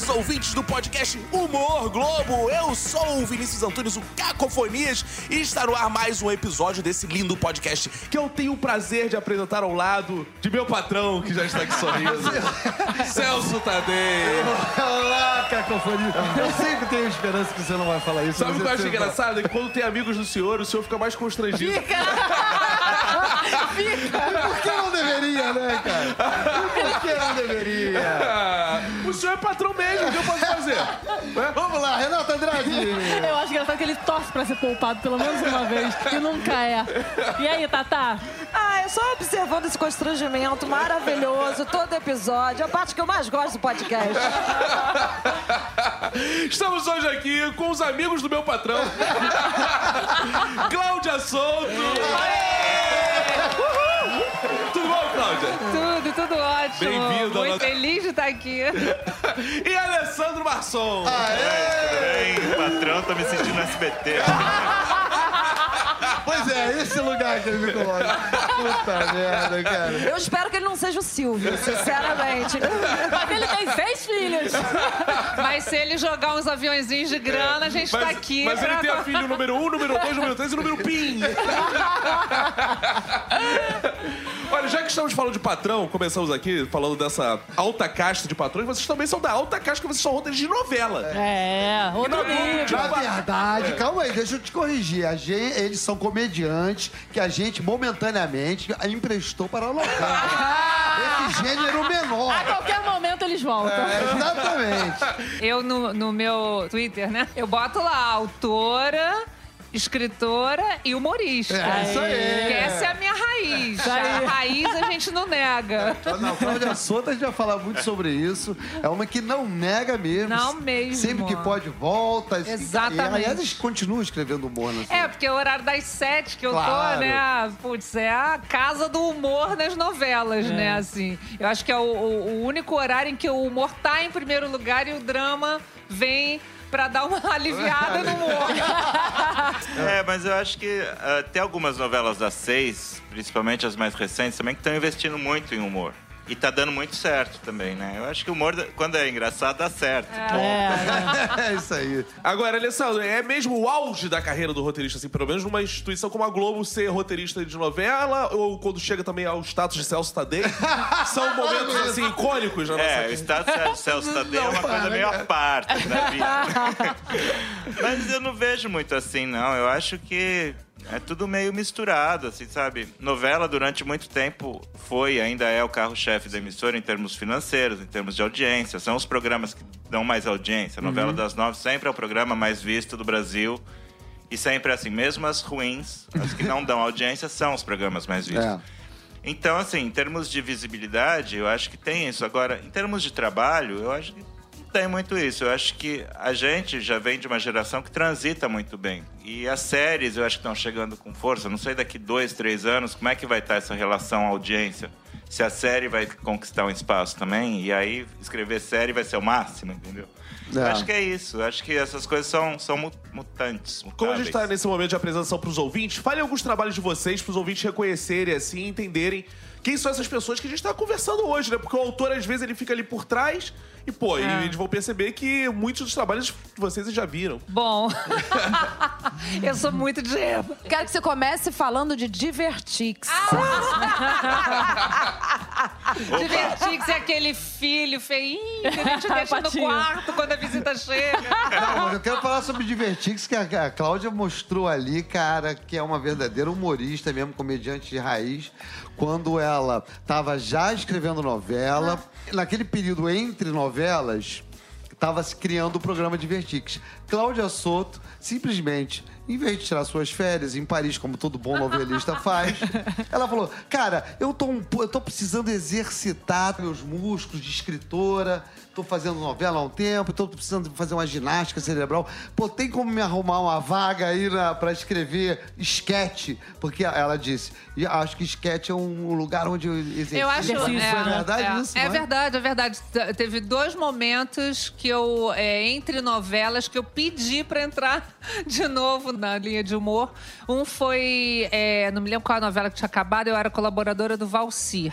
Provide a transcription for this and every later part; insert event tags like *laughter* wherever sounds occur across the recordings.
queridos ouvintes do podcast Humor Globo. Eu sou o Vinícius Antunes, o Cacofonias, e está no ar mais um episódio desse lindo podcast que eu tenho o prazer de apresentar ao lado de meu patrão, que já está aqui sorrindo, *laughs* Celso Tadei. Olá, cacofonia. Eu sempre tenho esperança que você não vai falar isso. Sabe o que eu acho engraçado? É que quando tem amigos do senhor, o senhor fica mais constrangido. fala. *laughs* Por que não deveria, né, cara? Por que não deveria? O senhor é patrão mesmo, o que eu posso fazer? *laughs* Né? Vamos lá, Renata Andrade. Eu acho engraçado que ele torce pra ser poupado pelo menos uma vez e nunca é. E aí, Tatá? Ah, eu só observando esse constrangimento maravilhoso, todo episódio, a parte que eu mais gosto do podcast. *laughs* Estamos hoje aqui com os amigos do meu patrão, *laughs* Cláudia Souto. Tudo bom, Cláudia? Tudo, tudo ótimo. Bem-vindo Muito feliz de estar aqui. *laughs* E Alessandro Marçom. Bem, patrão, tô me sentindo no SBT. *laughs* Pois é, esse lugar que ele me coloca. Puta merda, cara. Eu espero que ele não seja o Silvio, sinceramente. Mas ele tem seis filhos. Mas se ele jogar uns aviãozinhos de grana, a gente tá Mas, aqui. mas ele pra- tem a *laughs* filho número 1, um, número 2, número 3 e número PIN. Olha, já que estamos falando de patrão, começamos aqui falando dessa alta casta de patrões, vocês também são da alta casta, que vocês são roteiristas de novela. É, outro nível. Na verdade, calma aí, deixa eu te corrigir. A gente, eles são comediantes que a gente momentaneamente emprestou para a novela. *laughs* Esse gênero A menor. qualquer momento eles voltam. É, exatamente. Eu, no, no meu Twitter, né? Eu boto lá, autora, escritora e humorista. É, isso aí. Que essa é a minha raiz. A raiz a gente não nega. Não, Cláudia Souto, a gente vai falar muito sobre isso. É uma que não nega mesmo. Não mesmo. Sempre que pode, volta. Exatamente. E, aliás, eles continuam escrevendo humor na É, porque é o horário das sete que eu Claro. tô, né? Putz, é a casa do humor nas novelas, né? Assim, eu acho que é o, o- o único horário em que o humor tá em primeiro lugar e o drama vem pra dar uma *laughs* aliviada no humor. É, mas eu acho que ah, tem algumas novelas das seis, principalmente as mais recentes, também que estão investindo muito em humor. E tá dando muito certo também, né? Eu acho que o humor, quando é engraçado, dá certo. É *laughs* isso aí. Agora, Alessandro, é mesmo o auge da carreira do roteirista, assim, pelo menos numa instituição como a Globo ser roteirista de novela, ou quando chega também ao status de Celso Tadei, *laughs* são momentos, assim, icônicos na nossa É, o estado de Celso Tadeu é uma Não, coisa para, meio cara. à parte da vida. *laughs* Mas eu não vejo muito assim, não. Eu acho que é tudo meio misturado, assim, sabe? Novela, durante muito tempo, foi e ainda é o carro-chefe da emissora em termos financeiros, em termos de audiência. São os programas que dão mais audiência. A novela das nove sempre é o programa mais visto do Brasil. E sempre assim, mesmo as ruins, as que não dão audiência, são os programas mais vistos. É. Então, assim, em termos de visibilidade, eu acho que tem isso. Agora, em termos de trabalho, eu acho que tem muito isso. Eu acho que a gente já vem de uma geração que transita muito bem. E as séries, eu acho que estão chegando com força. Não sei daqui dois, três anos, como é que vai estar essa relação audiência. Se a série vai conquistar um espaço também, e aí escrever série vai ser o máximo, entendeu? Eu É. acho que é isso. Eu acho que essas coisas são, são mu- mutantes. Como a gente mutáveis. está nesse momento de apresentação para os ouvintes, fale alguns trabalhos de vocês para os ouvintes reconhecerem, assim, entenderem quem são essas pessoas que a gente está conversando hoje, né? Porque o autor, às vezes, ele fica ali por trás e, pô, e eles vão perceber que muitos dos trabalhos de vocês já viram. Bom, *laughs* eu sou muito de Eva. Quero que você comece falando de Divertix. *laughs* Divertix é aquele filho feinho que a gente deixa no *laughs* quarto quando a visita chega. Não, mas eu quero falar sobre Divertix, que a, a Cláudia mostrou ali, cara, que é uma verdadeira humorista mesmo, comediante de raiz, quando ela estava já escrevendo novela. Naquele período entre novelas, estava se criando o programa Divertix. Cláudia Soto, simplesmente, em vez de tirar suas férias em Paris, como todo bom novelista *laughs* faz, ela falou: Cara, eu tô, um eu tô precisando exercitar meus músculos de escritora. Tô fazendo novela há um tempo, tô precisando fazer uma ginástica cerebral. Pô, tem como me arrumar uma vaga aí na, pra escrever esquete? Porque ela disse, e acho que esquete é um lugar onde eu exercito. Eu acho é, é, verdade é, isso, é não verdade, é verdade. Teve dois momentos que eu, é, entre novelas, que eu pedi pra entrar de novo na linha de humor. Um foi, é, não me lembro qual a novela que tinha acabado, eu era colaboradora do Valcir.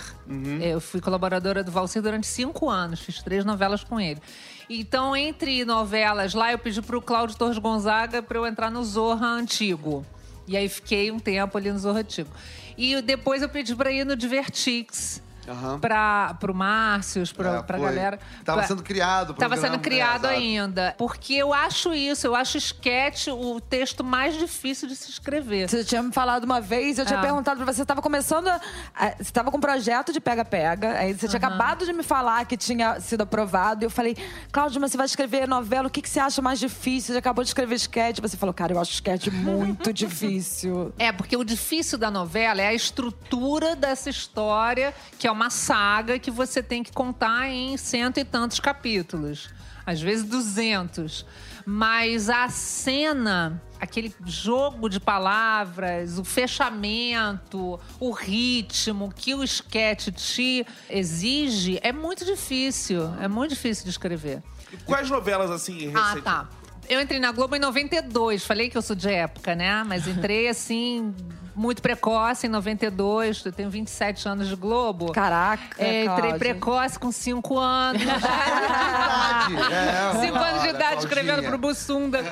É, Eu fui colaboradora do Valcir durante cinco anos, fiz três novelas com ele. Então, entre novelas lá, eu pedi pro Cláudio Torres Gonzaga para eu entrar no Zorra antigo. E aí fiquei um tempo ali no Zorra antigo. E depois eu pedi pra ir no Divertix. Aham. Pra, pro Márcios, pra, É, pra foi. galera. Tava Pra- sendo criado. o Tava programa, sendo criado né? Exato. ainda. Porque eu acho isso, eu acho esquete o texto mais difícil de se escrever. Você tinha me falado uma vez, eu tinha Ah. perguntado pra você, você tava começando. a- a- Você tava com um projeto de pega-pega, aí você tinha acabado de me falar que tinha sido aprovado, e eu falei, Cláudio, mas você vai escrever novela, o que, que você acha mais difícil? Você acabou de escrever esquete. Você falou, cara, eu acho esquete muito *laughs* difícil. É, porque o difícil da novela é a estrutura dessa história, que é uma saga que você tem que contar em cento e tantos capítulos. Às vezes duzentos. Mas a cena, aquele jogo de palavras, o fechamento, o ritmo que o esquete te exige, é muito difícil. É muito difícil de escrever. Quais novelas, assim, recentes? Ah, tá. Eu entrei na Globo em 92. Falei que eu sou de época, né? Mas entrei, assim, muito precoce em 92. Eu tenho 27 anos de Globo. Caraca, É, entrei Cláudia. precoce com 5 anos. *laughs* Verdade, *laughs* é, Cinco anos de olha, idade escrevendo pro Bussunda.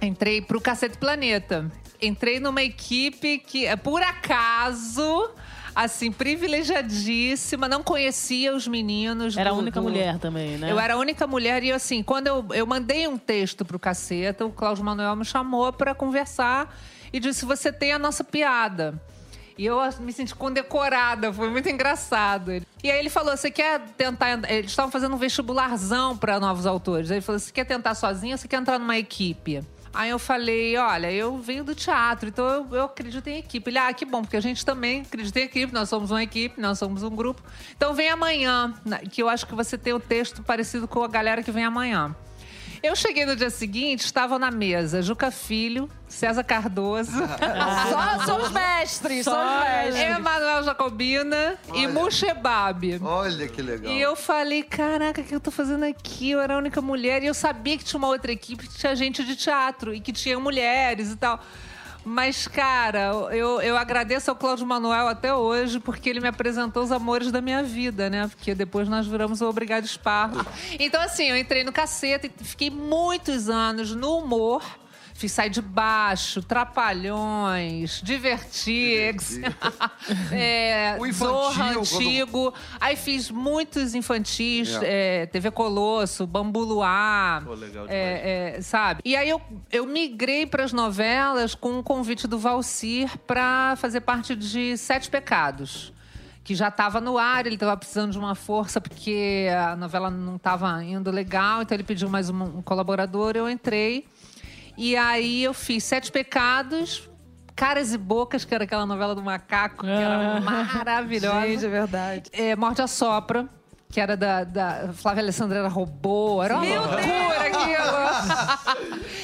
Entrei pro Cacete Planeta. Entrei numa equipe que, é, por acaso, assim, privilegiadíssima, não conhecia os meninos. Era a única do- mulher também, né? Eu era a única mulher e, assim, quando eu, eu mandei um texto pro Caceta, o Cláudio Manuel me chamou pra conversar e disse: Você tem a nossa piada. E eu me senti condecorada, foi muito engraçado. E aí ele falou: Você quer tentar. Eles estavam fazendo um vestibularzão para novos autores. Aí ele falou: Você quer tentar sozinho ou você quer entrar numa equipe? Aí eu falei: Olha, eu venho do teatro, então eu, eu acredito em equipe. Ele: Ah, que bom, porque a gente também acredita em equipe, nós somos uma equipe, nós somos um grupo. Então vem amanhã, que eu acho que você tem o texto parecido com a galera que vem amanhã. Eu cheguei no dia seguinte, estavam na mesa Juca Filho, César Cardoso. *laughs* Só são os mestres, são os mestres. Emanuel Jacobina e Olha. Mushebab. Olha que legal. E eu falei, caraca, o que eu tô fazendo aqui? Eu era a única mulher e eu sabia que tinha uma outra equipe que tinha gente de teatro e que tinha mulheres e tal. Mas, cara, eu, eu agradeço ao Cláudio Manuel até hoje, porque ele me apresentou os amores da minha vida, né? Porque depois nós viramos o Obrigado Esparro. Então, assim, eu entrei no cacete e fiquei muitos anos no humor. Fiz Sai de Baixo, Trapalhões, Divertix, *laughs* é, *laughs* O infantil, Zorra quando- Antigo. Aí fiz muitos infantis, É. é, TV Colosso, Bambu Luar, Pô, legal é, é, sabe? E aí eu, eu migrei para as novelas com um convite do Valcir para fazer parte de Sete Pecados. Que já estava no ar, ele estava precisando de uma força porque a novela não estava indo legal, então ele pediu mais um, um colaborador, eu entrei. E aí eu fiz Sete Pecados, Caras e Bocas, que era aquela novela do macaco, que era maravilhosa. Gente, é verdade. É, Morte a Sopra, que era da, da Flávia Alessandra era robô, era uma loucura aquilo.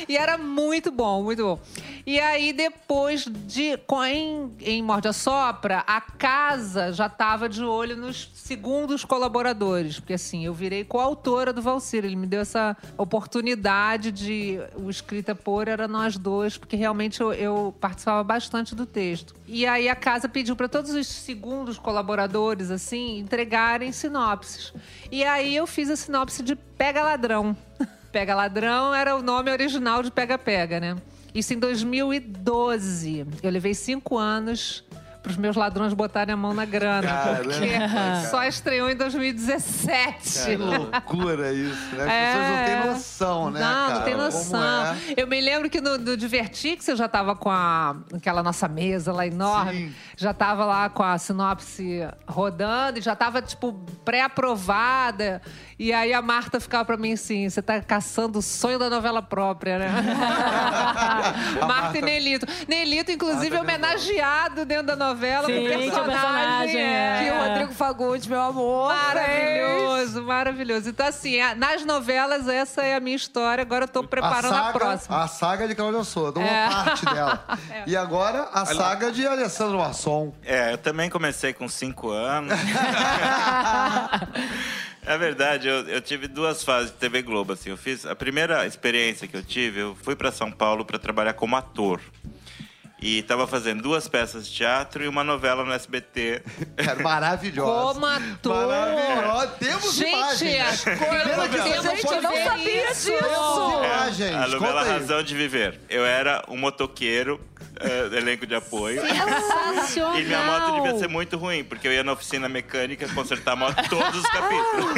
e era muito bom, muito bom. E aí, depois de. Em, em Morte a Sopra, a casa já estava de olho nos segundos colaboradores. Porque assim, eu virei coautora do Valcir. Ele me deu essa oportunidade de. O escrita por era nós dois, porque realmente eu, eu participava bastante do texto. E aí a casa pediu para todos os segundos colaboradores, assim, entregarem sinopses. E aí eu fiz a sinopse de Pega Ladrão. *laughs* Pega Ladrão era o nome original de Pega Pega, né? Isso em 2012. Eu levei cinco anos para os meus ladrões botarem a mão na grana. Caramba, porque cara. só estreou em 2017. Que loucura isso, né? As É. pessoas não têm noção, né, Não, cara? não tem noção. é. Eu me lembro que no, no Divertix eu já tava com a, aquela nossa mesa lá enorme. Sim. Já tava lá com a sinopse rodando e já tava, tipo, pré-aprovada. E aí a Marta ficava pra mim assim: você tá caçando o sonho da novela própria, né? *laughs* Marta, Marta- e Nelito. Nelito, inclusive, Marta homenageado dentro da novela. Sim, com que o personagem. personagem é. E o Rodrigo Fagundes, meu amor. Maravilhoso, maravilhoso. Então, assim, a- nas novelas, essa é a minha história. Agora eu tô preparando a, saga, próxima. A saga de Cláudia Souza, uma É. parte dela. *laughs* E agora, a saga de Alessandro Marçom. É, eu também comecei com cinco anos. *laughs* É verdade, eu, eu tive duas fases de TV Globo, assim. Eu fiz a primeira experiência que eu tive, eu fui para São Paulo para trabalhar como ator. E tava fazendo duas peças de teatro e uma novela no SBT. Cara, *laughs* maravilhosa. Como ator. Maravilhosa. Temos Gente, imagens. temos Gente, eu não sabia isso. disso. Temos imagens. a novela. Razão de Viver. Eu era um motoqueiro, eh, elenco de apoio. Sensacional. E minha moto devia ser muito ruim, porque eu ia na oficina mecânica consertar a moto todos os capítulos.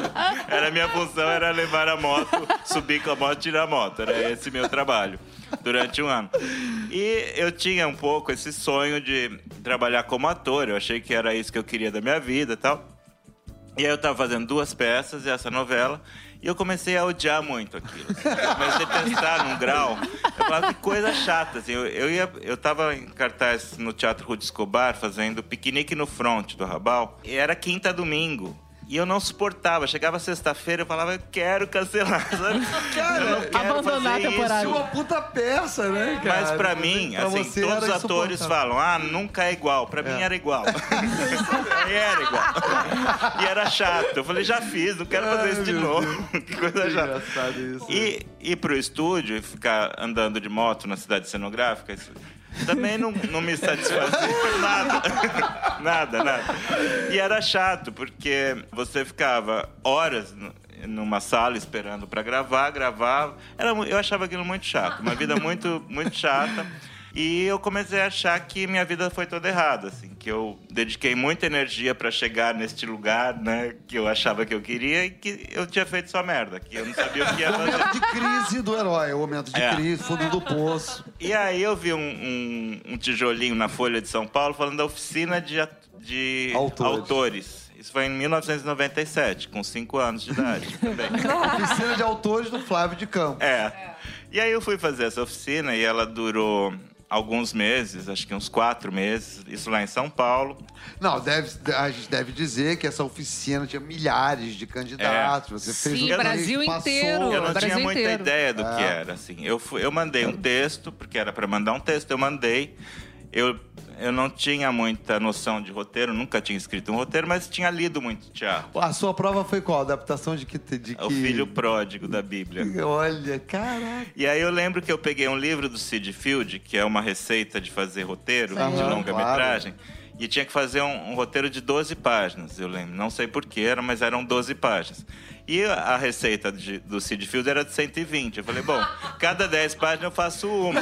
*laughs* Era minha função era levar a moto, subir com a moto e tirar a moto. Era esse meu trabalho durante um ano. E eu tinha um pouco esse sonho de trabalhar como ator. Eu achei que era isso que eu queria da minha vida e tal. E aí eu tava fazendo duas peças e essa novela. E eu comecei a odiar muito aquilo. Eu comecei a pensar num grau. Eu falava, que coisa chata. Assim, eu, eu, ia, eu tava em cartaz no Teatro Rude Escobar, fazendo piquenique no front do Rabal. E era quinta domingo. E eu não suportava. Chegava sexta-feira, eu falava, eu quero cancelar. *laughs* Sabe? eu não quero abandonar fazer a temporada. isso. Uma puta peça, né, cara? Mas pra mim, Pra assim, todos os atores falam, ah, nunca é igual. Pra mim era igual. *laughs* Era igual. E era chato. Eu falei, já fiz, não quero fazer isso de novo. *laughs* que coisa chata. Engraçado isso. E ir pro estúdio e ficar andando de moto na cidade cenográfica, isso também não, não me satisfazia nada. *laughs* nada, nada. E era chato, porque você ficava horas numa sala esperando para gravar, gravava. Era, eu achava aquilo muito chato, uma vida muito, muito chata. E eu comecei a achar que minha vida foi toda errada, assim, que eu dediquei muita energia para chegar neste lugar, né, que eu achava que eu queria e que eu tinha feito só merda, que eu não sabia o que ia *laughs* fazer. Momento de crise do herói, o momento de É. crise, fundo do poço. E aí eu vi um, um- um tijolinho na Folha de São Paulo falando da oficina de, de Autores. autores. Isso foi em 1997, com 5 anos de idade *laughs* também. Oficina de autores do Flávio de Campos. É. E aí eu fui fazer essa oficina e ela durou alguns meses, acho que uns quatro meses, isso lá em São Paulo. Não, deve, a gente deve dizer que essa oficina tinha milhares de candidatos. Você fez Sim, um Brasil passou. inteiro. Eu não Brasil tinha muita inteiro. ideia do que era, assim. Eu, fui- eu mandei um texto, porque era para mandar um texto, eu mandei. Eu, eu não tinha muita noção de roteiro, nunca tinha escrito um roteiro, mas tinha lido muito teatro. A sua prova foi qual? Adaptação de que? De que... É o filho pródigo da Bíblia. *laughs* Olha, caraca. E aí eu lembro que eu peguei um livro do Sid Field, que é uma receita de fazer roteiro de Aham, longa-metragem. E tinha que fazer um, um roteiro de 12 páginas, eu lembro. Não sei porquê, era, mas eram 12 páginas. E a receita de- do Sid Field era de 120. Eu falei, bom, cada 10 páginas eu faço uma.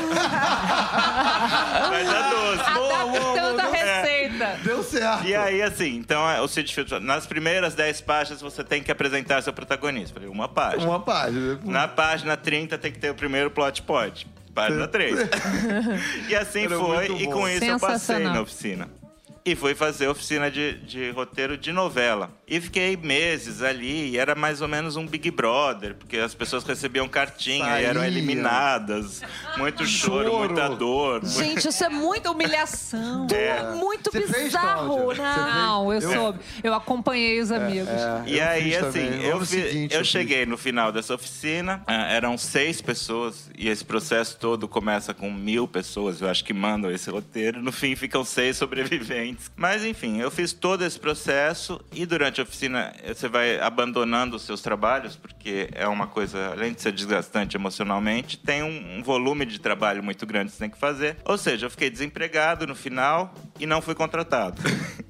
Vai dar 12. Adaptando a É. receita. Deu certo. E aí, assim, então é, o Sid Field, falou, nas primeiras 10 páginas você tem que apresentar seu protagonista. Eu falei, uma página. Uma página. Na página 30 tem que ter o primeiro plot point. Página 3. *laughs* e assim Era foi, e com isso eu passei na oficina. E fui fazer oficina de, de roteiro de novela. E fiquei meses ali, e era mais ou menos um Big Brother, porque as pessoas recebiam cartinha e eram Saía. eliminadas. Muito choro, Choro. muita dor. Gente, isso é muito Muita humilhação. É. muito Você bizarro? Não, eu Eu- soube. Eu acompanhei os amigos. E eu aí, assim, também. Eu, seguinte eu cheguei no final dessa oficina, ah, eram seis pessoas, e esse processo todo começa com mil pessoas, eu acho que mandam esse roteiro. No fim, ficam seis sobreviventes. Mas, enfim, eu fiz todo esse processo, e durante a oficina você vai abandonando os seus trabalhos, porque é uma coisa, além de ser desgastante emocionalmente, tem um, um volume de trabalho muito grande que você tem que fazer. Ou seja, eu fiquei desempregado no final e não fui contratado. *laughs*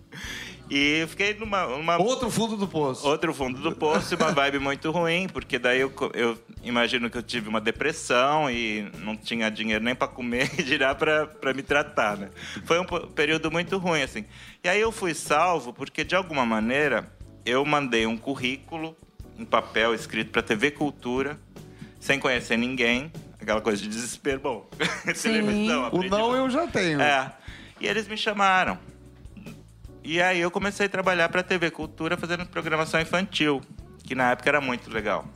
E eu fiquei numa, numa Outro fundo do poço. Outro fundo do poço e uma vibe muito ruim, porque daí eu, eu imagino que eu tive uma depressão e não tinha dinheiro nem para comer *laughs* e dirá para me tratar, né? Foi um período muito ruim, assim. E aí eu fui salvo porque, de alguma maneira, eu mandei um currículo em papel escrito para TV Cultura, sem conhecer ninguém. Aquela coisa de desespero, bom. *laughs* televisão, O não eu já tenho. É. E eles me chamaram. E aí eu comecei a trabalhar para TV Cultura fazendo programação infantil, que na época era muito legal.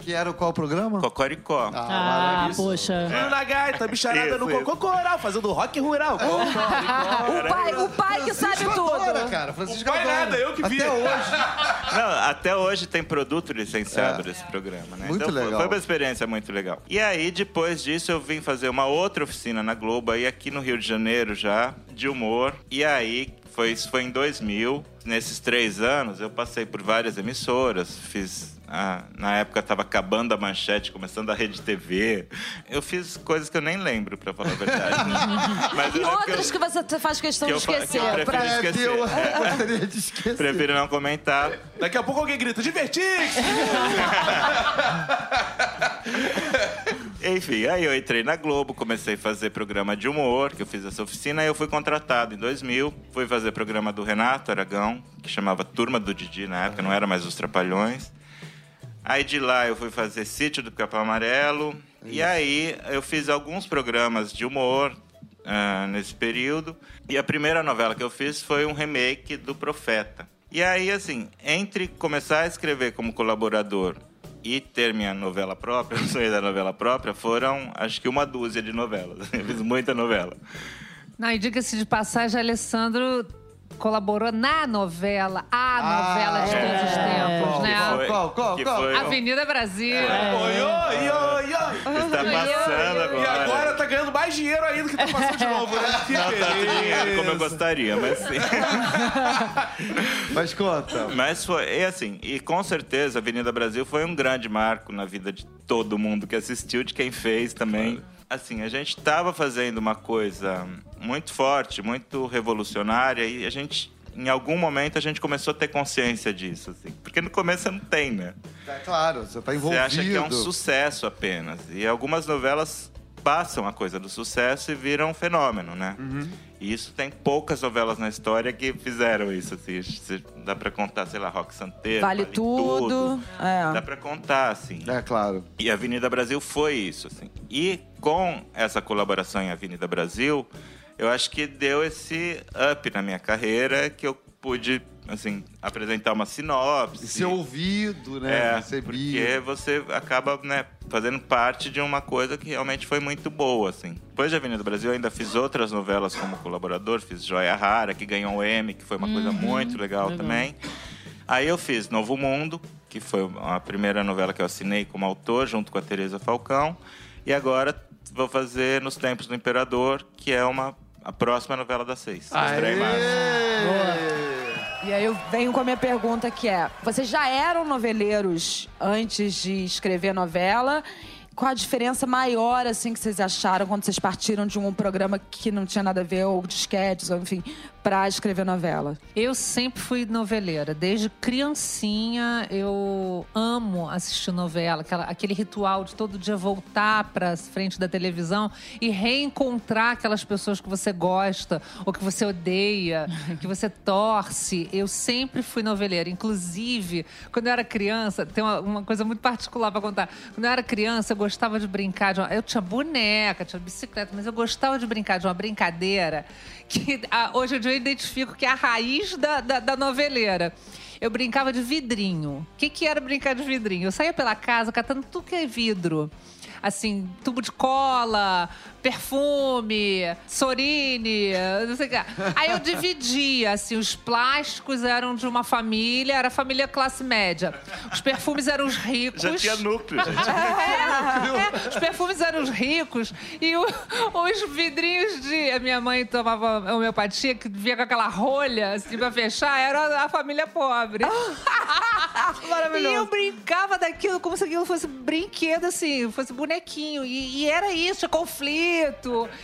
Que era o qual programa? Cocoricó. Ah, maravilha. poxa. Bruno na gaita, bicharada no cocô coral, fazendo rock rural. Cocô, O pai, o pai que sabe Francisco tudo. adora, cara. Francisco Não vai adora. nada, eu que vi. Até hoje. *laughs* Não, até hoje tem produto licenciado desse programa, né? É. Muito então foi- legal. Foi uma experiência muito legal. E aí, depois disso, eu vim fazer uma outra oficina na Globo, aí aqui no Rio de Janeiro já, de humor. E aí, foi, isso foi em 2000. Nesses três anos, eu passei por várias emissoras, fiz a- na época tava acabando a manchete, começando a rede TV. Eu fiz coisas que eu nem lembro, pra falar a verdade. né? *laughs* Mas E eu lembro outras que eu- você faz questão que de fa- que eu esquecer. prefiro pra- É, esquecer. eu É. *laughs* gostaria de esquecer. prefiro não comentar. Daqui a pouco alguém grita, Divertix! *laughs* Enfim, aí eu entrei na Globo, comecei a fazer programa de humor, que eu fiz essa oficina, aí eu fui contratado em 2000, fui fazer programa do Renato Aragão, que chamava Turma do Didi na época, não era mais Os Trapalhões. Aí de lá eu fui fazer Sítio do Capão Amarelo, e aí eu fiz alguns programas de humor ah, nesse período, e a primeira novela que eu fiz foi um remake do Profeta. E aí, assim, entre começar a escrever como colaborador e ter minha novela própria, *laughs* o sonho da novela própria, foram acho que uma dúzia de novelas. *laughs* Eu fiz muita novela. Não, e diga-se de passagem, Alessandro colaborou na novela, a novela de todos os tempos, qual, né? qual, qual, qual, que qual? foi Avenida Brasil. Oi, oi, oi, oi! Está passando agora. E agora tá ganhando mais dinheiro ainda que tá passando de novo, né? Que Não tanto dinheiro como eu gostaria, mas sim. *laughs* Mas conta. Mas foi, e assim, e com certeza Avenida Brasil foi um grande marco na vida de todo mundo que assistiu, de quem fez também. Assim, a gente estava fazendo uma coisa muito forte, muito revolucionária e a gente, em algum momento, a gente começou a ter consciência disso, assim. Porque no começo você não tem, né? É claro, você tá Você envolvido. acha que é um sucesso apenas. E algumas novelas passam a coisa do sucesso e viram um fenômeno, né? Uhum. E isso tem poucas novelas na história que fizeram isso. Assim. Dá pra contar, sei lá, Rock Santeiro. Vale tudo. É. Dá pra contar, assim. É claro. E a Avenida Brasil foi isso, assim. E com essa colaboração em Avenida Brasil, eu acho que deu esse up na minha carreira que eu pude, assim, apresentar uma sinopse. E ser ouvido, né? É, Recebido. porque você acaba, né, fazendo parte de uma coisa que realmente foi muito boa, assim. Depois de Avenida Brasil, eu ainda fiz outras novelas como colaborador, fiz Joia Rara, que ganhou o M, que foi uma coisa muito legal, também. Aí eu fiz Novo Mundo, que foi a primeira novela que eu assinei como autor, junto com a Tereza Falcão. E agora vou fazer Nos Tempos do Imperador, que é uma a próxima novela das seis. Estreia em março. E aí eu venho com a minha pergunta que é: vocês já eram noveleiros antes de escrever novela? Qual a diferença maior, assim, que vocês acharam quando vocês partiram de um programa que não tinha nada a ver, ou de sketches, ou enfim, pra escrever novela? Eu sempre fui noveleira. Desde criancinha, eu amo assistir novela. Aquela, aquele ritual de todo dia voltar pra frente da televisão e reencontrar aquelas pessoas que você gosta ou que você odeia, *laughs* que você torce. Eu sempre fui noveleira. Inclusive, quando eu era criança, tem uma, uma coisa muito particular pra contar. Quando eu era criança, eu gostava de brincar de uma, Eu tinha boneca, tinha bicicleta, mas eu gostava de brincar de uma brincadeira que ah, hoje dia eu identifico que é a raiz da, da, da noveleira. Eu brincava de vidrinho. O que, que era brincar de vidrinho? Eu saía pela casa catando tudo que é vidro. Assim, tubo de cola, perfume, sorine, não sei o que. Aí eu dividia, assim, os plásticos eram de uma família, era a família classe média. Os perfumes eram os ricos. Já tinha núcleo, gente. É, é, os perfumes eram os ricos e o- os vidrinhos de. A minha mãe tomava homeopatia, que vinha com aquela rolha assim pra fechar, era a família pobre. *laughs* Maravilhoso. E eu brincava daquilo como se aquilo fosse brinquedo, assim, fosse bonequinho. E, e era isso, conflito.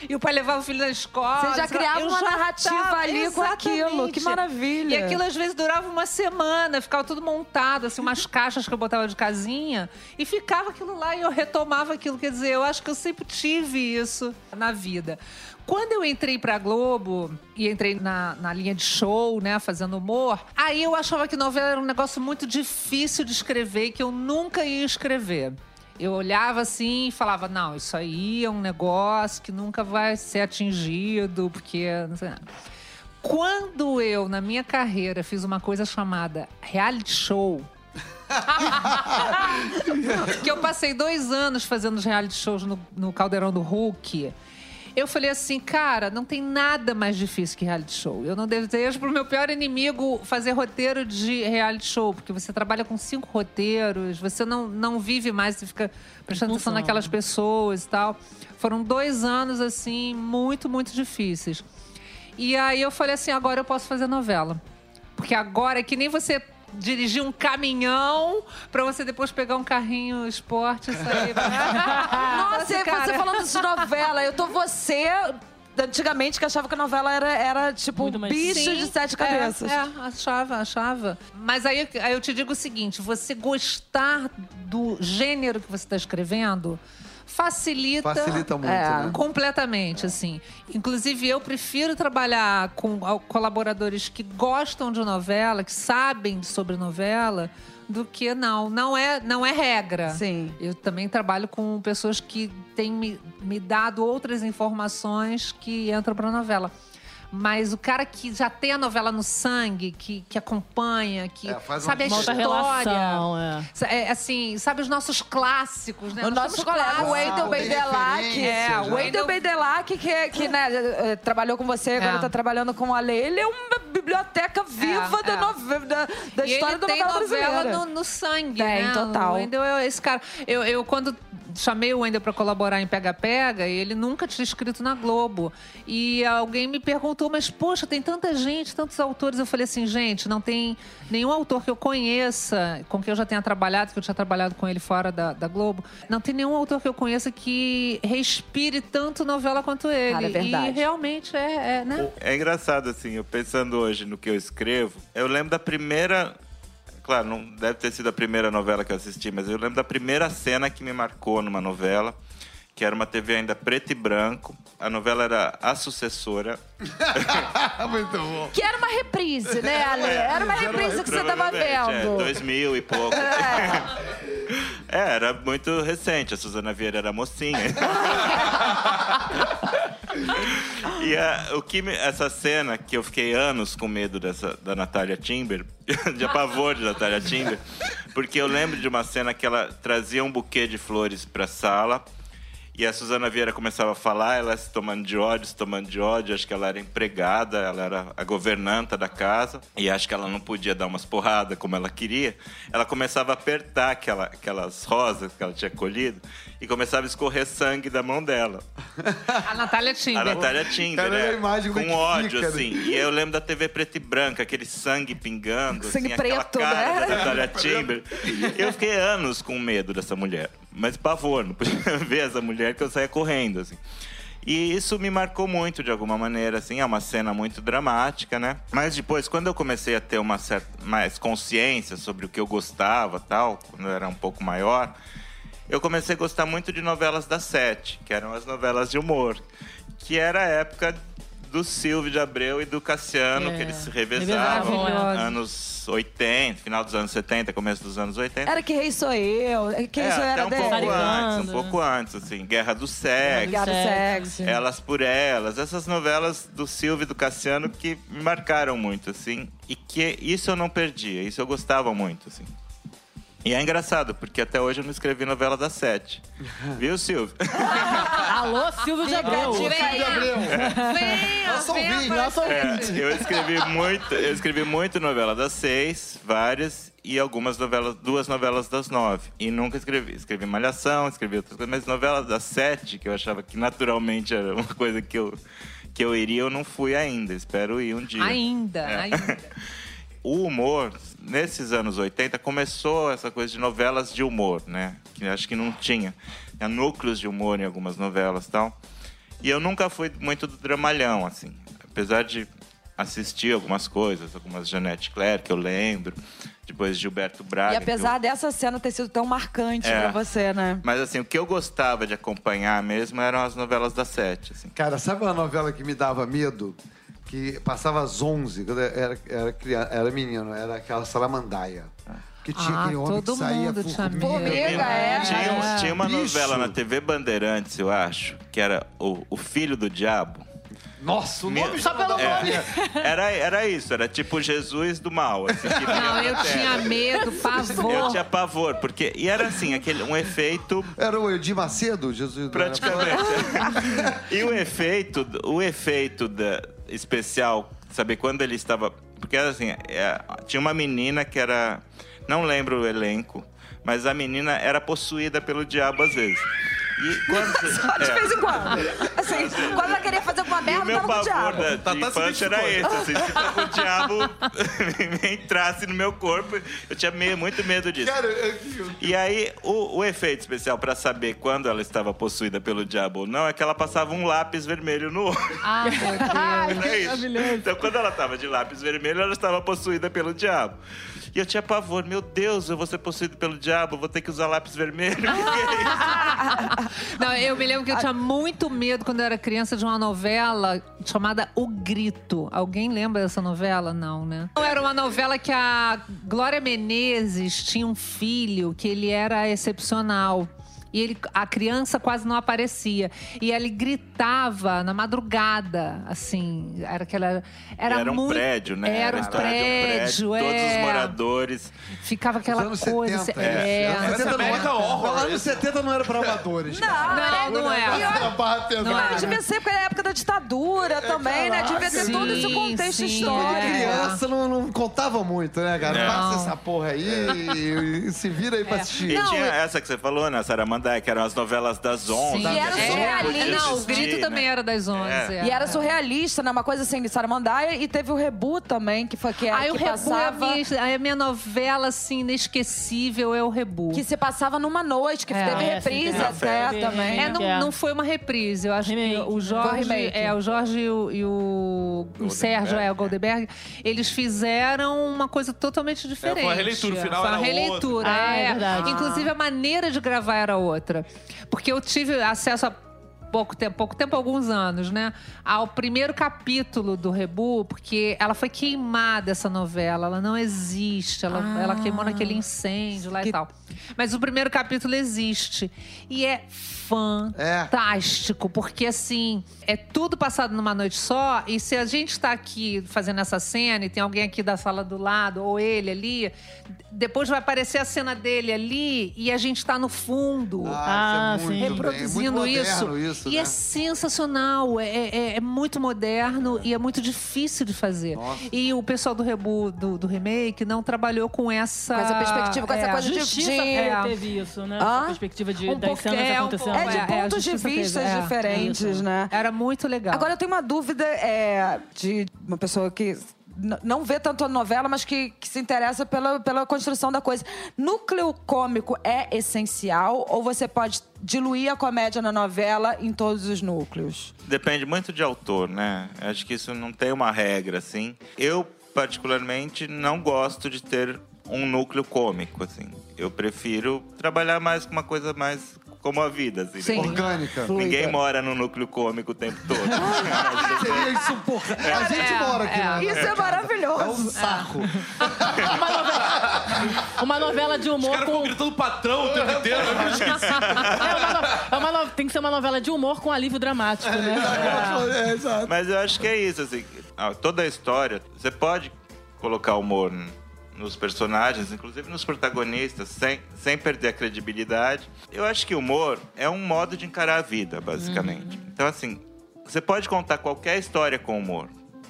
E o pai levava o filho na escola. Você já criava Eu uma já narrativa tava- ali com aquilo. Exatamente. Que maravilha. E aquilo às vezes durava uma semana, ficava tudo montado, assim, umas *laughs* caixas que eu botava de casinha. E ficava aquilo lá e eu retomava aquilo. Quer dizer, eu acho que eu sempre tive isso na vida. Quando eu entrei pra Globo e entrei na, na linha de show, né, fazendo humor, aí eu achava que novela era um negócio muito difícil de escrever e que eu nunca ia escrever. Eu olhava assim e falava: não, isso aí é um negócio que nunca vai ser atingido, porque. Quando eu, na minha carreira, fiz uma coisa chamada reality show. *laughs* que eu passei dois anos fazendo reality shows no, no Caldeirão do Hulk. Eu falei assim, cara, não tem nada mais difícil que reality show. Eu não desejo pro meu pior inimigo fazer roteiro de reality show, porque você trabalha com cinco roteiros, você não, não vive mais, você fica prestando atenção naquelas pessoas e tal. Foram dois anos, assim, muito, muito difíceis. E aí eu falei assim, agora eu posso fazer novela. Porque agora é que nem você dirigir um caminhão pra você depois pegar um carrinho esporte e sair. *laughs* Nossa, cara. você falando de novela, eu tô você. Antigamente que achava que a novela era, era tipo mais- bicho Sim, de sete é, cabeças. É, achava, achava. Mas aí, aí eu te digo o seguinte: você gostar do gênero que você está escrevendo facilita. Facilita muito, É. né? Completamente, assim. Inclusive, eu prefiro trabalhar com colaboradores que gostam de novela, que sabem sobre novela, do que não. Não é, não é regra. Sim. Eu também trabalho com pessoas que têm me, me dado outras informações que entram para novela. Mas o cara que já tem a novela no sangue, que, que acompanha, que É, sabe a história. relação, é. É, assim, sabe os nossos clássicos, né? O Nós nosso colega, o. Wendel Beidelac. É, o Wendel Beidelac, que, que né, eh, trabalhou com você, agora É. tá trabalhando com a Lei. Ele é uma biblioteca viva É, da, é. novela, da, da história da novela novela brasileira. no, no sangue, Tem, né? total. O Wendel é esse cara. Eu, eu quando chamei o Wendel pra colaborar em Pega Pega, ele nunca tinha escrito na Globo. E alguém me perguntou, mas poxa, tem tanta gente, tantos autores. Eu falei assim, gente, não tem nenhum autor que eu conheça, com quem eu já tenha trabalhado, que eu tinha trabalhado com ele fora da, da Globo. Não tem nenhum autor que eu conheça que respire tanto novela quanto ele. Cara, é verdade. E realmente é, é né? É engraçado, assim, eu pensando hoje no que eu escrevo, eu lembro da primeira. Claro, não deve ter sido a primeira novela que eu assisti, mas eu lembro da primeira cena que me marcou numa novela, que era uma TV ainda preto e branco. A novela era A Sucessora. *laughs* Muito bom. Que era uma reprise, né, Ale? Era uma reprise que você tava Provavelmente, vendo. É, 2000 e pouco. *laughs* É, era muito recente. A Suzana Vieira era mocinha. *laughs* e a- o que me- essa cena que eu fiquei anos com medo dessa, da Natália Timber, de pavor de Natália Timber, porque eu lembro de uma cena que ela trazia um buquê de flores pra sala. E a Suzana Vieira começava a falar, ela se tomando de ódio, se tomando de ódio. Acho que ela era empregada, ela era a governanta da casa. E acho que ela não podia dar umas porradas como ela queria. Ela começava a apertar aquela, aquelas rosas que ela tinha colhido e começava a escorrer sangue da mão dela. A Natália Timber. A Natália Timber, Cara, né? a imagem é com que ódio, fica, né? assim. E eu lembro da TV preta e branca, aquele sangue pingando. Sangue assim, aquela preto, cara né? da Natália *laughs* Timber. Eu fiquei anos com medo dessa mulher. Mas pavor, não podia *laughs* ver essa mulher que eu saía correndo, assim. E isso me marcou muito de alguma maneira, assim, é uma cena muito dramática, né? Mas depois, quando eu comecei a ter uma certa mais consciência sobre o que eu gostava, tal, quando eu era um pouco maior, eu comecei a gostar muito de novelas da Sete, que eram as novelas de humor, que era a época do Silvio de Abreu e do Cassiano, É. que eles se revezavam, Maravilhoso. anos 80, final dos anos 70, começo dos anos 80. Era que rei sou eu. Que rei É, sou eu até era um dele. pouco antes, um pouco antes, assim, Guerra do Sexo, Guerra do Sexo. Elas por Elas, essas novelas do Silvio e do Cassiano que me marcaram muito, assim, e que isso eu não perdia, isso eu gostava muito, assim. E é engraçado, porque até hoje eu não escrevi novela da Sete. *laughs* Viu, Silvio? *laughs* Alô, Silvio de Abreu. Venha, Nosso venha ouvinte, pra Nosso É, ouvinte. eu escrevi muito, eu escrevi muito novela das seis, várias, e algumas novelas, duas novelas das nove. E nunca escrevi. Escrevi Malhação, escrevi outras coisas, mas novela das sete, que eu achava que naturalmente era uma coisa que eu, que eu iria, eu não fui ainda. Espero ir um dia. Ainda, É. ainda. *laughs* O humor, nesses anos 80, começou essa coisa de novelas de humor, né? Que acho que não tinha. Tinha núcleos de humor em algumas novelas e tal. E eu nunca fui muito do dramalhão, assim. Apesar de assistir algumas coisas, algumas Janete Claire, que eu lembro. Depois Gilberto Braga. E que eu- apesar dessa cena ter sido tão marcante É. pra você, né? Mas assim, o que eu gostava de acompanhar mesmo eram as novelas da Sete, assim. Cara, sabe uma novela que me dava medo? Que passava às 11, quando eu era, era, criança, era menino, era aquela Salamandaia. Que tinha Ah, aquele homem todo que saía mundo tinha medo. Formiga, é. Tinha, tinha uma Bicho. novela na TV Bandeirantes, eu acho, que era o, o Filho do Diabo. Nossa, o Meu- nome Só pelo nome. *laughs* Era, era isso, era tipo Jesus do mal. Assim, Não, eu tinha medo, pavor. Eu tinha pavor, porque. E era assim, aquele, um efeito Era o Edir Macedo, Jesus do praticamente. *laughs* e o efeito, o efeito da, especial, saber quando ele estava. Porque assim, é, tinha uma menina que era. Não lembro o elenco, mas a menina era possuída pelo diabo às vezes. E quando. *laughs* De é. vez em quando. Assim, quando ela queria fazer alguma uma merda, o meu tava com o pavor diabo. da, Tá- de tá se infância era esse, assim, se o *laughs* diabo *laughs* entrasse no meu corpo, eu tinha meio, muito medo disso. Cara, eu- E aí, o, o efeito especial pra saber quando ela estava possuída pelo diabo ou não é que ela passava um lápis vermelho no olho. Ah, meu Deus. É maravilhoso. Então, quando ela tava de lápis vermelho, ela estava possuída pelo diabo. E eu tinha pavor, meu Deus, eu vou ser possuído pelo diabo, vou ter que usar lápis vermelho. O que é isso? *laughs* Não, eu me lembro que eu tinha muito medo quando eu era criança de uma novela chamada O Grito. Alguém lembra dessa novela? Não, né? Era uma novela que a Glória Menezes tinha um filho que ele era excepcional. E ele, a criança quase não aparecia. E ele gritava na madrugada, assim. Era aquela. Era, Era um muito, prédio, né? Era a um história de prédio, Todos os é. moradores. Ficava aquela anos coisa. 70, é. é. Anos 70 não era- Horror, Anos isso. 70 não era pra amadores. Não, não é. Era barra pesada. Não é. Não, devia ser porque era a época da ditadura também, né? Devia ter Sim, todo esse contexto sim, histórico. é. Criança não, não contava muito, né, cara? Não. Passa essa porra aí e, e se vira aí pra assistir. E Não, tinha eu- essa que você falou, né, Saramandai, que eram as novelas das 11. Sim, E era né? surrealista. Não, o grito né? também era das 11. É. é. E era surrealista, né? Uma coisa assim de Saramandaia. E teve o Rebu também, que foi que, Aí o que Rebu passava... é a minha, a minha novela, assim, inesquecível é o Rebu. Que se passava numa noite, que É. teve É, reprise sim, até teve também. É, não, É. não foi uma reprise. Eu acho Remake. que o Jorge, é, o Jorge e o, e o- o Sérgio, é, o Goldenberg, eles fizeram uma coisa totalmente diferente. É, foi uma releitura, o final Foi uma era releitura, outro. Ah, é é. verdade. Inclusive, a maneira de gravar era outra. Porque eu tive acesso a pouco tempo, pouco tempo, alguns anos, né? Ao primeiro capítulo do Rebu, porque ela foi queimada, essa novela. Ela não existe. Ela, Ah. ela queimou naquele incêndio lá e tal. Mas o primeiro capítulo existe. E é fantástico, porque assim, é tudo passado numa noite só. E se a gente tá aqui fazendo essa cena e tem alguém aqui da sala do lado, ou ele ali, depois vai aparecer a cena dele ali e a gente tá no fundo Ah, isso é muito sim. bem, reproduzindo muito isso. moderno isso, e né? é sensacional, é, é- é muito moderno e é muito difícil de fazer. Nossa. E o pessoal do, rebu, do, do remake não trabalhou com essa, Com essa perspectiva, com essa é, coisa de- Justiça de- é, teve isso, né? Essa perspectiva de, Um das cenas é, acontecendo. É de É, é, a pontos de justiça é, diferentes, né? Era muito legal. Agora eu tenho uma dúvida é, de uma pessoa que não vê tanto a novela, mas que, que se interessa pela, pela construção da coisa. Núcleo cômico é essencial ou você pode diluir a comédia na novela em todos os núcleos? Depende muito de autor, né? Acho que isso não tem uma regra, assim. Eu, particularmente, não gosto de ter um núcleo cômico, assim. Eu prefiro trabalhar mais com uma coisa mais como a vida, assim. Sim. Orgânica. Ninguém mora no núcleo cômico o tempo todo. *laughs* Seria insuportável. A gente mora aqui, né? Isso é É um maravilhoso. saco. Uma novela de Os humor caras ficam com. gritando patrão o tempo inteiro. eu esqueci. É uma no- é uma no- Tem que ser uma novela de humor com alívio dramático, né? É, exato. Mas eu acho que é isso, assim. ah, Toda a história, você pode colocar humor nos personagens, inclusive nos protagonistas, sem, sem perder a credibilidade. Eu acho que o humor é um modo de encarar a vida, basicamente. Então, assim, você pode contar qualquer história com humor.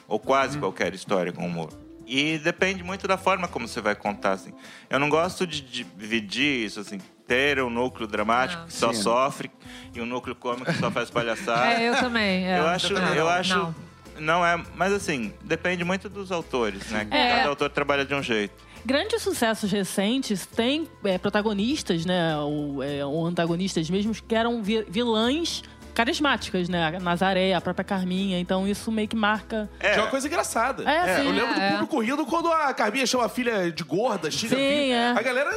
Ou quase qualquer história com humor. E depende muito da forma como você vai contar, assim. Eu não gosto de dividir isso, assim. Ter um núcleo dramático que só Sim. sofre e um núcleo cômico que só faz palhaçada. *laughs* É, eu também. é. Eu acho, Não, eu não. acho. Não é, mas assim, depende muito dos autores, né? É. Cada autor trabalha de um jeito. Grandes sucessos recentes têm é, protagonistas, né? Ou, é, ou antagonistas mesmo, que eram vi- vilãs carismáticas, né? A Nazaré, a própria Carminha. Então isso meio que marca. Que é uma coisa engraçada. É, sim. Eu lembro do É. público rindo quando a Carminha chama a filha de gorda, xinga a Sim, filha. é. A galera...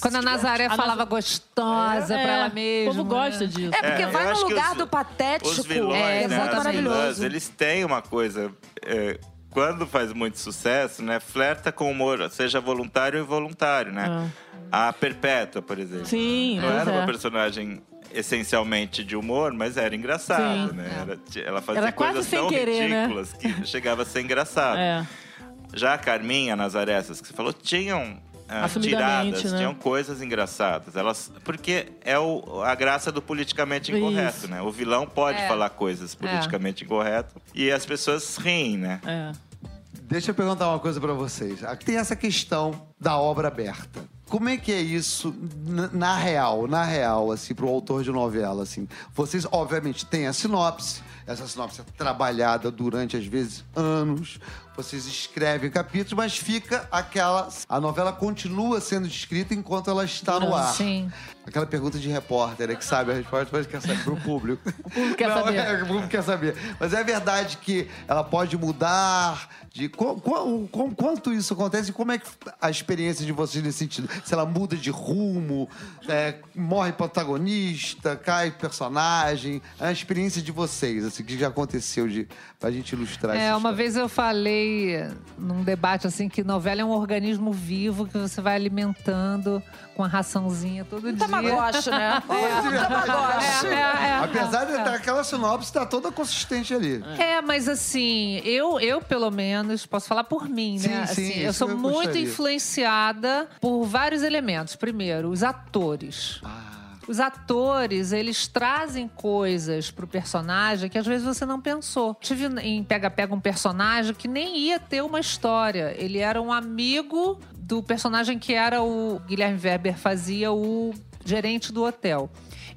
Quando a Nazaré A falava Naz- gostosa É, pra ela O mesma. povo gosta né? disso. É, porque É, vai eu no lugar os- do patético. Os vilões, é, né? exato, As maravilhoso. eles têm uma coisa. é, quando faz muito sucesso, né? Flerta com o humor, seja voluntário ou involuntário, né? A Perpétua, por exemplo. Ah. Sim, Não era é. uma personagem essencialmente de humor, mas era engraçada, Sim. né? Era- ela fazia Era quase coisas sem tão querer, né? ridículas que *laughs* chegava a ser engraçado. É. Já a Carminha, a Nazaré, essas que você falou, tinham ah, tiradas, né? tinham coisas engraçadas. Elas, porque é o, a graça do politicamente incorreto, Isso. né? O vilão pode É. falar coisas politicamente incorretas e as pessoas riem, né? É. Deixa eu perguntar uma coisa pra vocês. Aqui tem essa questão da obra aberta. Como é que é isso na, real, na real, assim, pro autor de novela, assim? Vocês, obviamente, têm a sinopse, essa sinopse é trabalhada durante, às vezes, anos. Vocês escrevem capítulos, mas fica aquela... A novela continua sendo escrita enquanto ela está no ar. Sim. Aquela pergunta de repórter, né, que sabe a resposta, mas quer saber pro público. *laughs* o público quer saber. É, o público quer saber. Mas é verdade que ela pode mudar de qu- qu- qu- quanto isso acontece e como é que a experiência de vocês nesse sentido? Se ela muda de rumo, é, morre protagonista, cai personagem, a experiência de vocês, assim, que já aconteceu de pra gente ilustrar É, uma história. vez eu falei num debate assim que novela é um organismo vivo que você vai alimentando com a raçãozinha todo dia. Tamagotchi, né? *laughs* Um Tamagotchi. É, é, é. Apesar de estar aquela sinopse, tá toda consistente ali. É, mas assim, eu, eu pelo menos posso falar por mim, Sim, né? sim, Assim, eu sou eu muito gostaria. influenciada por vários elementos. Primeiro, os atores. Ah. Os atores, eles trazem coisas pro personagem que às vezes você não pensou. Tive em Pega Pega um personagem que nem ia ter uma história. Ele era um amigo do personagem que era o Guilherme Weber fazia o gerente do hotel.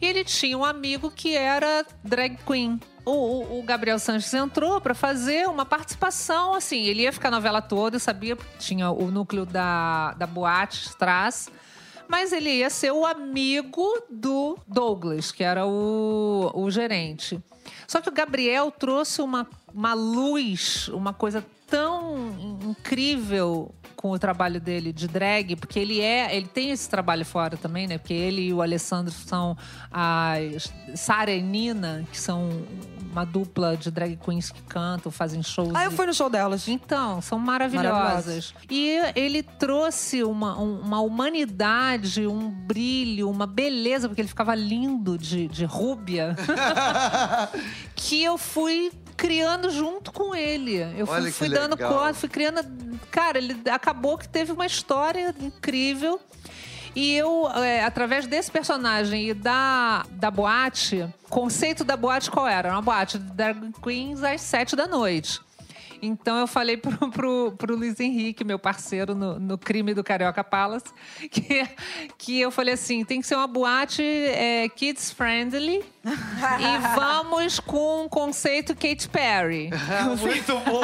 E ele tinha um amigo que era drag queen. O, o- Gabriel Sanches entrou pra fazer uma participação, assim, ele ia ficar a novela toda, sabia, tinha o núcleo da, da boate Strass, mas ele ia ser o amigo do Douglas, que era o, o gerente. Só que o Gabriel trouxe uma, uma luz, uma coisa tão in- incrível com o trabalho dele de drag, porque ele é, ele tem esse trabalho fora também, né? Porque ele e o Alessandro são as Sara e Nina, que são uma dupla de drag queens que cantam, fazem shows. Ah, eu e- fui no show delas. então, são maravilhosas. Maravilhosas. E ele trouxe uma, um- uma humanidade, um brilho, uma beleza, porque ele ficava lindo de, de rúbia, *laughs* que eu fui criando junto com ele. Eu Olha fui, que fui dando corda, fui criando. Cara, ele acabou que teve uma história incrível. E eu, é, através desse personagem e da, da boate, o conceito da boate qual era? Uma boate de drag queens às sete da noite. Então eu falei pro, pro, pro Luiz Henrique, meu parceiro no, no crime do Carioca Palace, *laughs* que, que eu falei assim: tem que ser uma boate é, kids friendly *laughs* e vamos com o conceito Katy Perry. *laughs* Muito bom!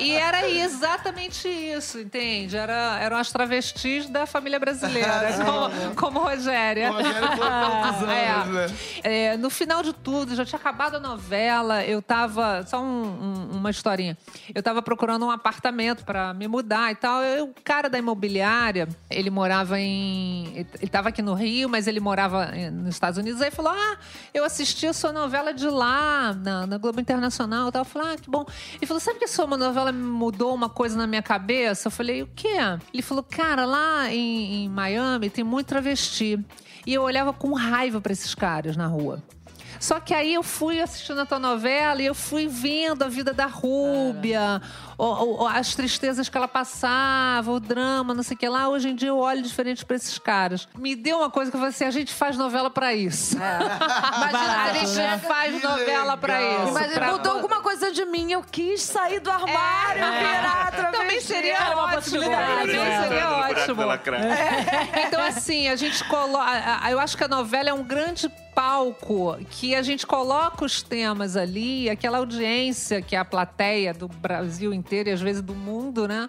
E era exatamente isso, entende? Era, eram as travestis da família brasileira, como, como Rogéria. O Rogério foi tantos anos, É. né? É, no final de tudo, já tinha acabado a novela, eu tava. Só um- um- uma historinha. Eu tava procurando um apartamento pra me mudar e tal. Eu- o cara da imobiliária, ele morava em. Ele tava aqui no Rio, mas ele morava eh, nos Estados Unidos. Aí falou: Ah, eu assisti a sua novela de lá, na, na Globo Internacional tal. Eu falei: Ah, que bom. Ele falou: Sabe que a sua novela mudou uma coisa na minha cabeça? Eu falei: O quê? Ele falou: Cara, lá em, em Miami tem muito travesti. E eu olhava com raiva pra esses caras na rua. Só que aí eu fui assistindo a tua novela e eu fui vendo a vida da Rúbia, o- o- as tristezas que ela passava, o drama, não sei o que lá. Hoje em dia eu olho diferente pra esses caras. Me deu uma coisa que eu falei assim: a gente faz novela pra isso. *laughs* Imagina, a gente faz Que novela pra legal. isso. Mas pra- mudou alguma coisa de mim. Eu quis sair do armário, virar travesti. Também seria Era uma possibilidade, Também né? seria ótimo. lacraia. Então, assim, a gente coloca. Eu acho que a novela é um grande palco que a gente coloca os temas ali, aquela audiência que é a plateia do Brasil inteiro e às vezes do mundo, né?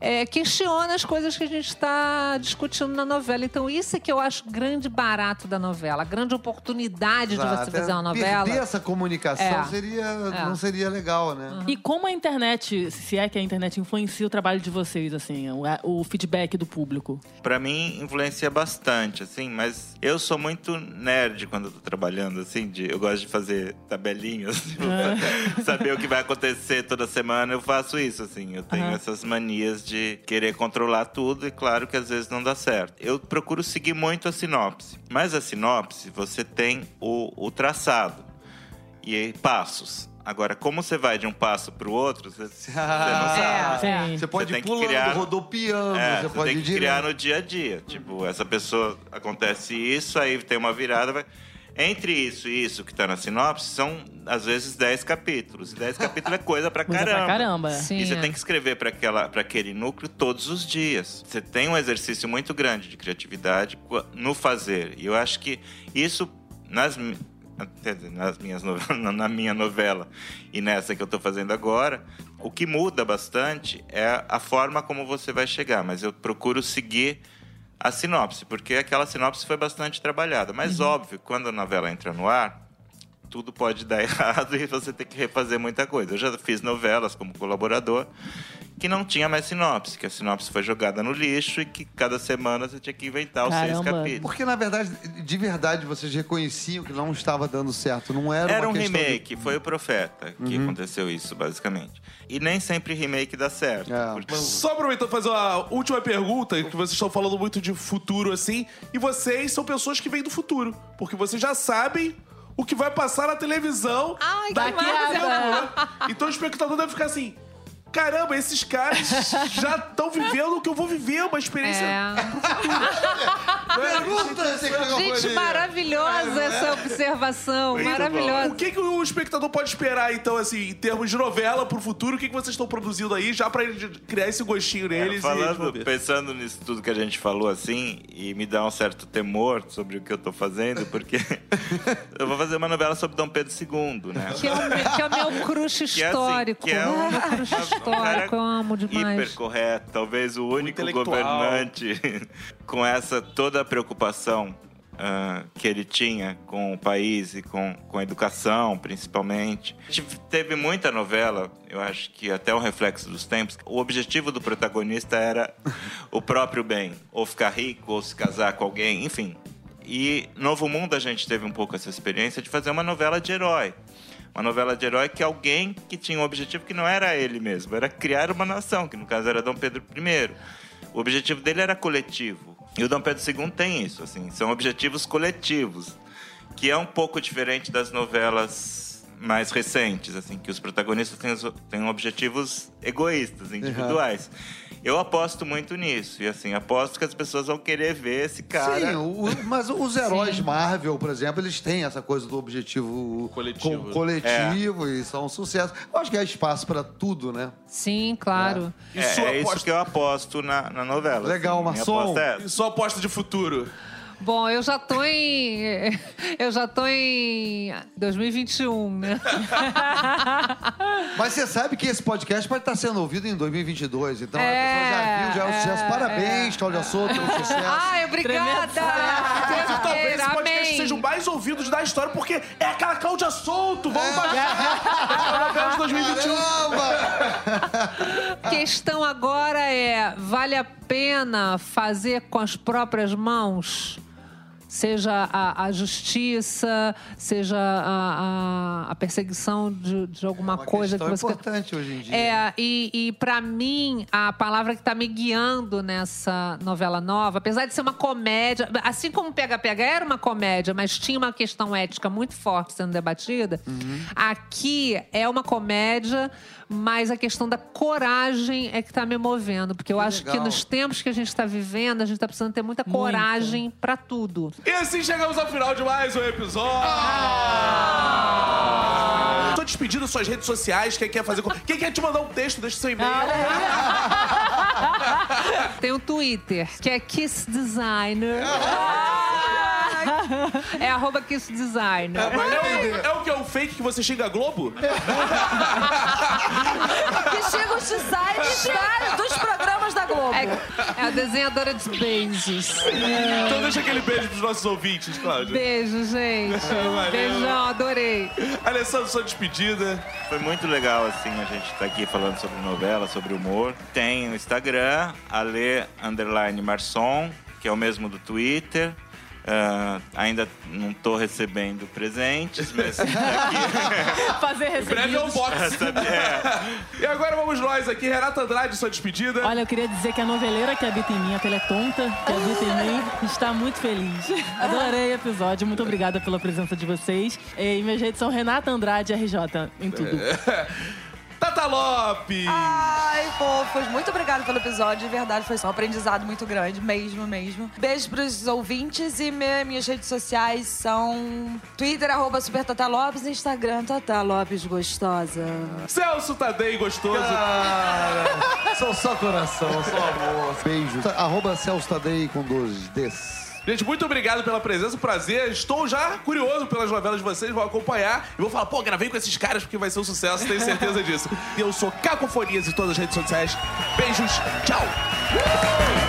É, questiona as coisas que a gente está discutindo na novela. Então, isso é que eu acho grande barato da novela, a grande oportunidade de você Exato. fazer uma novela. Perder essa comunicação É. seria, É. não seria legal, né? E como a internet, se é que a internet influencia o trabalho de vocês, assim, o, o feedback do público? Pra mim, influencia bastante, assim, mas eu sou muito nerd quando eu tô trabalhando, assim, de, eu gosto de fazer tabelinhas, tipo, *laughs* pra saber o que vai acontecer toda semana, eu faço isso, assim, eu tenho Aham. essas manias de querer controlar tudo e claro que às vezes não dá certo. Eu procuro seguir muito a sinopse, mas a sinopse, você tem o, o traçado e passos. Agora, como você vai de um passo pro outro, você, você não sabe. Sim. Você pode tem ir que pulando, criar- rodopiando, É, você você pode tem ir que criar no dia a dia. Tipo, essa pessoa acontece isso, aí tem uma virada, vai. Entre isso e isso que tá na sinopse, são às vezes 10 capítulos. E 10 *laughs* capítulos é coisa pra Coisa caramba. pra caramba. Sim, E você é. tem que escrever para aquele núcleo todos os dias. Você tem um exercício muito grande de criatividade no fazer. E eu acho que isso, nas, nas minhas novelas, *laughs* na minha novela e nessa que eu estou fazendo agora, o que muda bastante é a forma como você vai chegar. Mas eu procuro seguir a sinopse, porque aquela sinopse foi bastante trabalhada. Mas, óbvio, quando a novela entra no ar, tudo pode dar *laughs* errado e você tem que refazer muita coisa. Eu já fiz novelas como colaborador que não tinha mais sinopse, que a sinopse foi jogada no lixo e que cada semana você tinha que inventar os seis Caramba. capítulos. Porque, na verdade, de verdade, vocês reconheciam que não estava dando certo. Não era, Era uma um questão de- remake, foi o Profeta que aconteceu isso, basicamente. E nem sempre remake dá certo. É. porque- Só aproveitando fazer uma última pergunta, que vocês estão falando muito de futuro assim, e vocês são pessoas que vêm do futuro, porque vocês já sabem o que vai passar na televisão Ai, daqui a né? Então o espectador deve ficar assim. Caramba, esses caras *laughs* já estão vivendo o que eu vou viver, uma experiência. É. *laughs* Pergunta, você que tá Gente, maravilhosa essa observação. Então, Maravilhosa. O que, que o espectador pode esperar, então, assim, em termos de novela pro futuro? O que, que vocês estão produzindo aí, já pra criar esse gostinho neles? e eles vão Falando, ver? pensando nisso tudo que a gente falou assim, e me dá um certo temor sobre o que eu tô fazendo, porque *laughs* eu vou fazer uma novela sobre Dom Pedro II, né? Que é, o, meu- que é o meu crush Que é assim, histórico. que é um- Histórico, eu amo demais. hiper correto, talvez o único governante *laughs* com essa toda a preocupação ah, que ele tinha com o país e com, com a educação, principalmente. A gente teve muita novela, eu acho que até um reflexo dos tempos. O objetivo do protagonista era *laughs* o próprio bem, ou ficar rico, ou se casar com alguém, enfim. E Novo Mundo a gente teve um pouco essa experiência de fazer uma novela de herói. Uma novela de herói que alguém que tinha um objetivo que não era ele mesmo, era criar uma nação, que no caso era Dom Pedro I. O objetivo dele era coletivo. E o Dom Pedro II tem isso, assim, são objetivos coletivos, que é um pouco diferente das novelas mais recentes, assim, que os protagonistas têm, têm objetivos egoístas, individuais. Eu aposto muito nisso, e assim, aposto que as pessoas vão querer ver esse cara. Sim, o- mas os heróis Marvel, por exemplo, eles têm essa coisa do objetivo Coletivo. co- coletivo e são um sucesso. Eu acho que há espaço pra tudo, né? Sim, claro. E É, é isso aposta- que eu aposto na, na novela. Legal, assim, Marçom. é. E sua aposta de futuro? Bom, eu já tô em. *laughs* Eu já tô em 2021, né? Mas você sabe que esse podcast pode estar sendo ouvido em 2022, então a É, pessoa já viu, já é um é, sucesso. Parabéns, é. Cláudia Souto, *laughs* pelo sucesso. Ai, obrigada! Mas talvez esse podcast Amém. seja o mais ouvidos da história, porque é aquela Cláudia Solto! Vamos! É a novela de 2021. A questão agora é: vale a pena fazer com as próprias mãos? Seja a, a justiça, seja a, a- a perseguição de, de alguma Uma coisa que você. importante hoje em dia. É, e, e para mim, a palavra que tá me guiando nessa novela nova, apesar de ser uma comédia, assim como Pega Pega era uma comédia, mas tinha uma questão ética muito forte sendo debatida, aqui é uma comédia, mas a questão da coragem é que tá me movendo. Porque eu acho que legal. nos tempos que a gente tá vivendo, a gente tá precisando ter muita coragem para tudo. E assim chegamos ao final de mais um episódio. Tô despedindo suas redes sociais. Quem quer fazer. Quem quer te mandar um texto, deixa seu e-mail. Tem um Twitter, que é Kiss Designer. *laughs* é arroba Kiss Designer. É, mas é, o, é o que? É o fake que você xinga a Globo? *laughs* Que chega os designs dos programas da Globo. É, é a desenhadora de beijos. Então deixa aquele beijo pros nossos ouvintes, Cláudia. Beijo, gente. *laughs* Beijão, adorei. Alessandro, sua despedida. Foi muito legal, assim, a gente tá aqui falando sobre novela, sobre humor. Tem o Instagram, Ale Underline Marçom, que é o mesmo do Twitter. Ah, ainda não tô recebendo presentes, mas tá *laughs* aqui. Fazer Em breve é um recebidos. box. *laughs* é, E agora vamos nós aqui. Renata Andrade, sua despedida. Olha, eu queria dizer que a noveleira que habita em mim, a teletonta que habita em mim, está muito feliz. *laughs* Adorei o episódio, muito obrigada pela presença de vocês. E minhas redes são Renata Andrade RJ em tudo. Tata Lopes! Ai, fofos, muito obrigada pelo episódio. De verdade, foi um aprendizado muito grande, mesmo, mesmo. Beijo pros ouvintes e me- minhas redes sociais são Twitter, arroba Super Tata Lopes, e Instagram, Tata Lopes Gostosa. Celso Tadei gostoso. Cara, *laughs* são só coração, só amor. Beijo. Arroba Celso Tadei com dois Ds. Gente, muito obrigado pela presença, prazer. Estou já curioso pelas novelas de vocês, vou acompanhar e vou falar, pô, gravei com esses caras porque vai ser um sucesso, tenho certeza disso. Eu sou Cacofonias em todas as redes sociais. Beijos, tchau!